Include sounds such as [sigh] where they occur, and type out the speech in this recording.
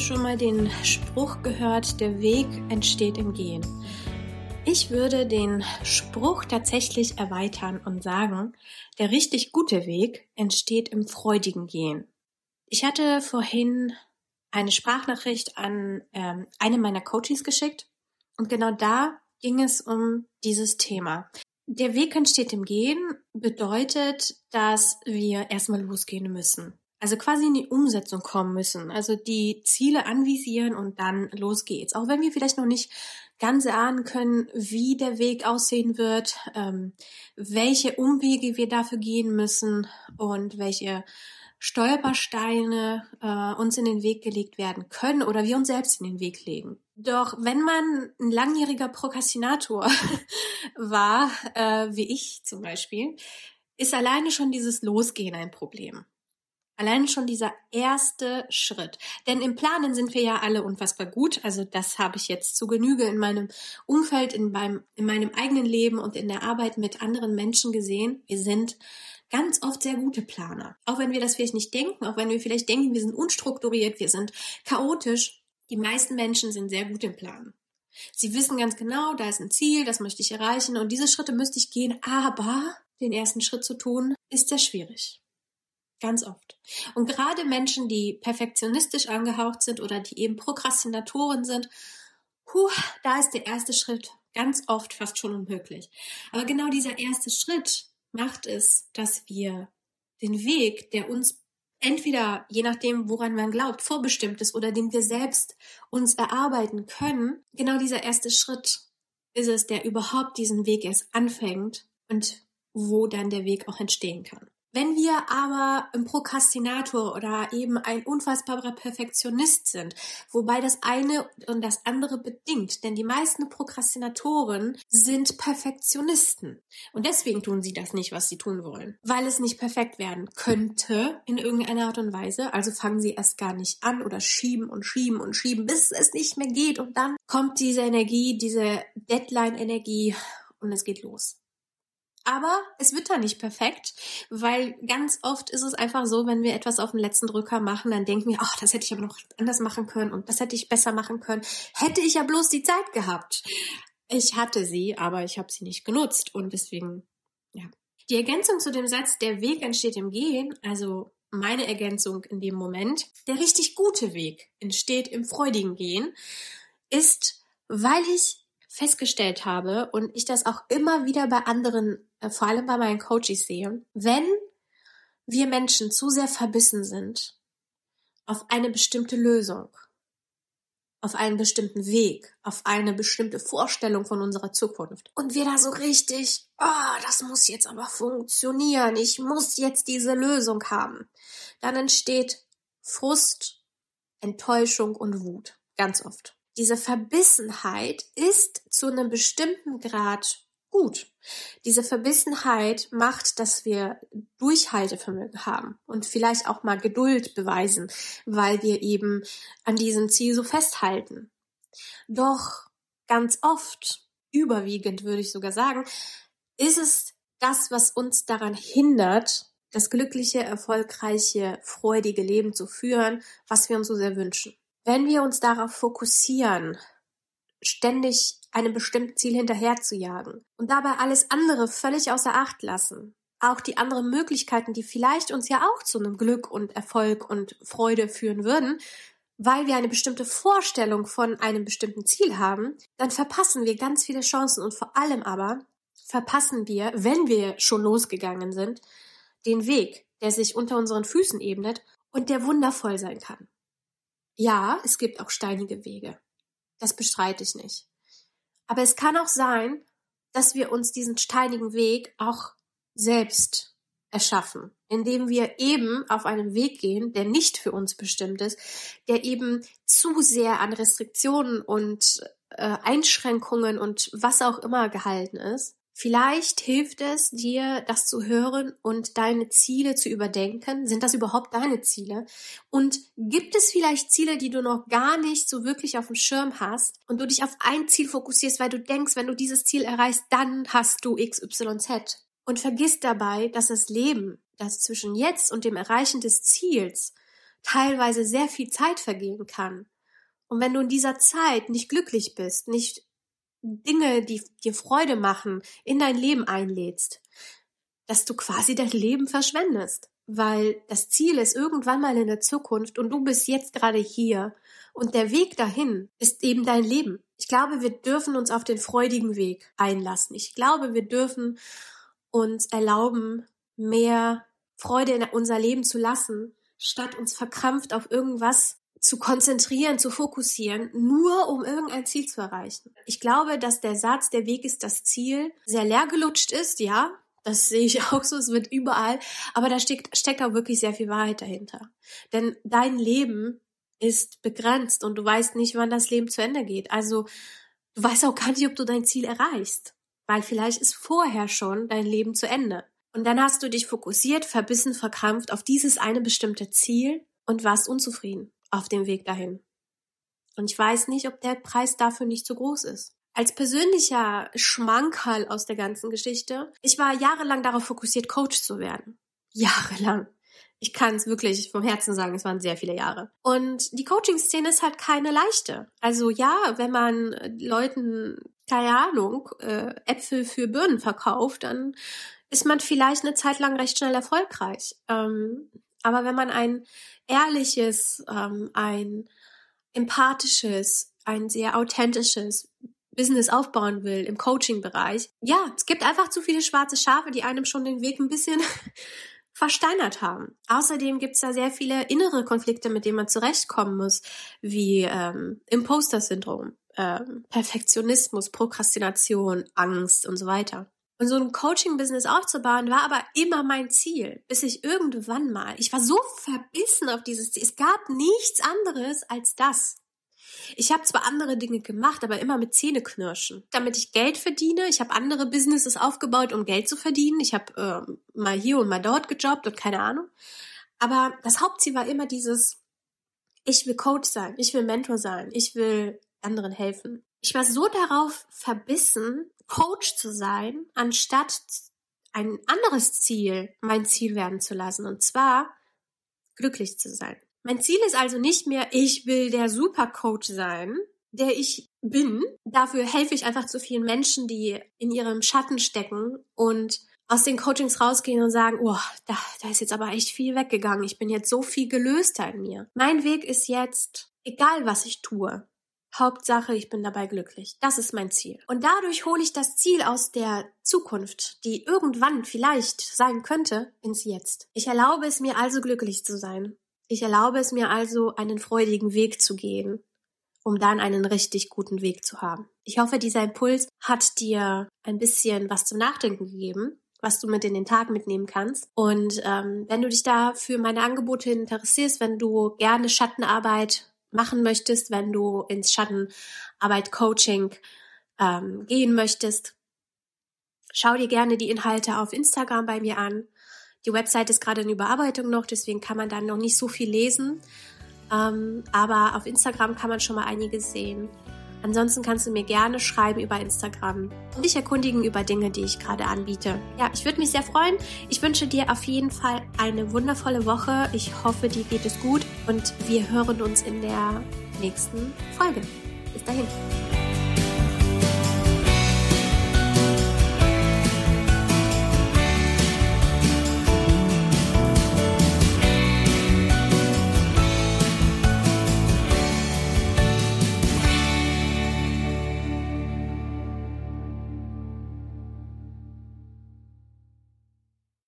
schon mal den Spruch gehört, der Weg entsteht im Gehen? Ich würde den Spruch tatsächlich erweitern und sagen, der richtig gute Weg entsteht im freudigen Gehen. Ich hatte vorhin eine Sprachnachricht an ähm, eine meiner Coaches geschickt und genau da ging es um dieses Thema. Der Weg entsteht im Gehen bedeutet, dass wir erstmal losgehen müssen. Also quasi in die Umsetzung kommen müssen. Also die Ziele anvisieren und dann los geht's. Auch wenn wir vielleicht noch nicht ganz erahnen können, wie der Weg aussehen wird, ähm, welche Umwege wir dafür gehen müssen und welche Stolpersteine äh, uns in den Weg gelegt werden können oder wir uns selbst in den Weg legen. Doch wenn man ein langjähriger Prokrastinator [laughs] war, äh, wie ich zum Beispiel, ist alleine schon dieses Losgehen ein Problem. Allein schon dieser erste Schritt. Denn im Planen sind wir ja alle unfassbar gut. Also das habe ich jetzt zu Genüge in meinem Umfeld, in meinem, in meinem eigenen Leben und in der Arbeit mit anderen Menschen gesehen. Wir sind ganz oft sehr gute Planer. Auch wenn wir das vielleicht nicht denken, auch wenn wir vielleicht denken, wir sind unstrukturiert, wir sind chaotisch. Die meisten Menschen sind sehr gut im Planen. Sie wissen ganz genau, da ist ein Ziel, das möchte ich erreichen und diese Schritte müsste ich gehen, aber den ersten Schritt zu tun, ist sehr schwierig. Ganz oft. Und gerade Menschen, die perfektionistisch angehaucht sind oder die eben Prokrastinatoren sind, puh, da ist der erste Schritt ganz oft fast schon unmöglich. Aber genau dieser erste Schritt macht es, dass wir den Weg, der uns entweder, je nachdem, woran man glaubt, vorbestimmt ist oder den wir selbst uns erarbeiten können, genau dieser erste Schritt ist es, der überhaupt diesen Weg erst anfängt und wo dann der Weg auch entstehen kann. Wenn wir aber ein Prokrastinator oder eben ein unfassbarer Perfektionist sind, wobei das eine und das andere bedingt, denn die meisten Prokrastinatoren sind Perfektionisten. Und deswegen tun sie das nicht, was sie tun wollen, weil es nicht perfekt werden könnte in irgendeiner Art und Weise, also fangen sie erst gar nicht an oder schieben und schieben und schieben, bis es nicht mehr geht. Und dann kommt diese Energie, diese Deadline-Energie und es geht los. Aber es wird da nicht perfekt, weil ganz oft ist es einfach so, wenn wir etwas auf den letzten Drücker machen, dann denken wir, ach, das hätte ich aber noch anders machen können und das hätte ich besser machen können. Hätte ich ja bloß die Zeit gehabt. Ich hatte sie, aber ich habe sie nicht genutzt und deswegen, ja. Die Ergänzung zu dem Satz, der Weg entsteht im Gehen, also meine Ergänzung in dem Moment, der richtig gute Weg entsteht im freudigen Gehen, ist, weil ich festgestellt habe und ich das auch immer wieder bei anderen, vor allem bei meinen Coaches sehe, wenn wir Menschen zu sehr verbissen sind auf eine bestimmte Lösung, auf einen bestimmten Weg, auf eine bestimmte Vorstellung von unserer Zukunft. Und wir da so richtig, oh, das muss jetzt aber funktionieren, ich muss jetzt diese Lösung haben. Dann entsteht Frust, Enttäuschung und Wut. Ganz oft diese Verbissenheit ist zu einem bestimmten Grad gut. Diese Verbissenheit macht, dass wir Durchhaltevermögen haben und vielleicht auch mal Geduld beweisen, weil wir eben an diesem Ziel so festhalten. Doch ganz oft, überwiegend würde ich sogar sagen, ist es das, was uns daran hindert, das glückliche, erfolgreiche, freudige Leben zu führen, was wir uns so sehr wünschen. Wenn wir uns darauf fokussieren, ständig einem bestimmten Ziel hinterher zu jagen und dabei alles andere völlig außer Acht lassen, auch die anderen Möglichkeiten, die vielleicht uns ja auch zu einem Glück und Erfolg und Freude führen würden, weil wir eine bestimmte Vorstellung von einem bestimmten Ziel haben, dann verpassen wir ganz viele Chancen und vor allem aber verpassen wir, wenn wir schon losgegangen sind, den Weg, der sich unter unseren Füßen ebnet und der wundervoll sein kann. Ja, es gibt auch steinige Wege. Das bestreite ich nicht. Aber es kann auch sein, dass wir uns diesen steinigen Weg auch selbst erschaffen, indem wir eben auf einen Weg gehen, der nicht für uns bestimmt ist, der eben zu sehr an Restriktionen und äh, Einschränkungen und was auch immer gehalten ist, Vielleicht hilft es dir, das zu hören und deine Ziele zu überdenken. Sind das überhaupt deine Ziele? Und gibt es vielleicht Ziele, die du noch gar nicht so wirklich auf dem Schirm hast und du dich auf ein Ziel fokussierst, weil du denkst, wenn du dieses Ziel erreichst, dann hast du XYZ. Und vergiss dabei, dass das Leben, das zwischen jetzt und dem Erreichen des Ziels teilweise sehr viel Zeit vergehen kann. Und wenn du in dieser Zeit nicht glücklich bist, nicht Dinge, die dir Freude machen, in dein Leben einlädst, dass du quasi dein Leben verschwendest. Weil das Ziel ist irgendwann mal in der Zukunft und du bist jetzt gerade hier und der Weg dahin ist eben dein Leben. Ich glaube, wir dürfen uns auf den freudigen Weg einlassen. Ich glaube, wir dürfen uns erlauben, mehr Freude in unser Leben zu lassen, statt uns verkrampft auf irgendwas zu konzentrieren, zu fokussieren, nur um irgendein Ziel zu erreichen. Ich glaube, dass der Satz, der Weg ist das Ziel, sehr leer gelutscht ist, ja. Das sehe ich [laughs] auch so, es wird überall, aber da steckt, steckt auch wirklich sehr viel Wahrheit dahinter. Denn dein Leben ist begrenzt und du weißt nicht, wann das Leben zu Ende geht. Also du weißt auch gar nicht, ob du dein Ziel erreichst, weil vielleicht ist vorher schon dein Leben zu Ende. Und dann hast du dich fokussiert, verbissen, verkrampft auf dieses eine bestimmte Ziel und warst unzufrieden auf dem Weg dahin. Und ich weiß nicht, ob der Preis dafür nicht zu groß ist. Als persönlicher Schmankerl aus der ganzen Geschichte, ich war jahrelang darauf fokussiert, Coach zu werden. Jahrelang. Ich kann es wirklich vom Herzen sagen, es waren sehr viele Jahre. Und die Coaching-Szene ist halt keine leichte. Also ja, wenn man Leuten, keine Ahnung, äh, Äpfel für Birnen verkauft, dann ist man vielleicht eine Zeit lang recht schnell erfolgreich. Ähm, aber wenn man ein ehrliches, ähm, ein empathisches, ein sehr authentisches Business aufbauen will im Coaching-Bereich, ja, es gibt einfach zu viele schwarze Schafe, die einem schon den Weg ein bisschen [laughs] versteinert haben. Außerdem gibt es da sehr viele innere Konflikte, mit denen man zurechtkommen muss, wie ähm, Imposter-Syndrom, ähm, Perfektionismus, Prokrastination, Angst und so weiter. Und so ein Coaching-Business aufzubauen, war aber immer mein Ziel, bis ich irgendwann mal, ich war so verbissen auf dieses Ziel, es gab nichts anderes als das. Ich habe zwar andere Dinge gemacht, aber immer mit Zähneknirschen, damit ich Geld verdiene. Ich habe andere Businesses aufgebaut, um Geld zu verdienen. Ich habe äh, mal hier und mal dort gejobbt und keine Ahnung. Aber das Hauptziel war immer dieses, ich will Coach sein, ich will Mentor sein, ich will anderen helfen. Ich war so darauf verbissen, Coach zu sein, anstatt ein anderes Ziel mein Ziel werden zu lassen, und zwar glücklich zu sein. Mein Ziel ist also nicht mehr, ich will der Supercoach sein, der ich bin. Dafür helfe ich einfach zu vielen Menschen, die in ihrem Schatten stecken und aus den Coachings rausgehen und sagen, oh, da, da ist jetzt aber echt viel weggegangen. Ich bin jetzt so viel gelöster in mir. Mein Weg ist jetzt, egal was ich tue, Hauptsache, ich bin dabei glücklich. Das ist mein Ziel. Und dadurch hole ich das Ziel aus der Zukunft, die irgendwann vielleicht sein könnte, ins Jetzt. Ich erlaube es mir also glücklich zu sein. Ich erlaube es mir also, einen freudigen Weg zu gehen, um dann einen richtig guten Weg zu haben. Ich hoffe, dieser Impuls hat dir ein bisschen was zum Nachdenken gegeben, was du mit in den Tag mitnehmen kannst. Und ähm, wenn du dich da für meine Angebote interessierst, wenn du gerne Schattenarbeit machen möchtest, wenn du ins Schattenarbeit Coaching ähm, gehen möchtest, schau dir gerne die Inhalte auf Instagram bei mir an. Die Website ist gerade in Überarbeitung noch, deswegen kann man da noch nicht so viel lesen. Ähm, aber auf Instagram kann man schon mal einiges sehen. Ansonsten kannst du mir gerne schreiben über Instagram und dich erkundigen über Dinge, die ich gerade anbiete. Ja, ich würde mich sehr freuen. Ich wünsche dir auf jeden Fall eine wundervolle Woche. Ich hoffe, dir geht es gut und wir hören uns in der nächsten Folge. Bis dahin.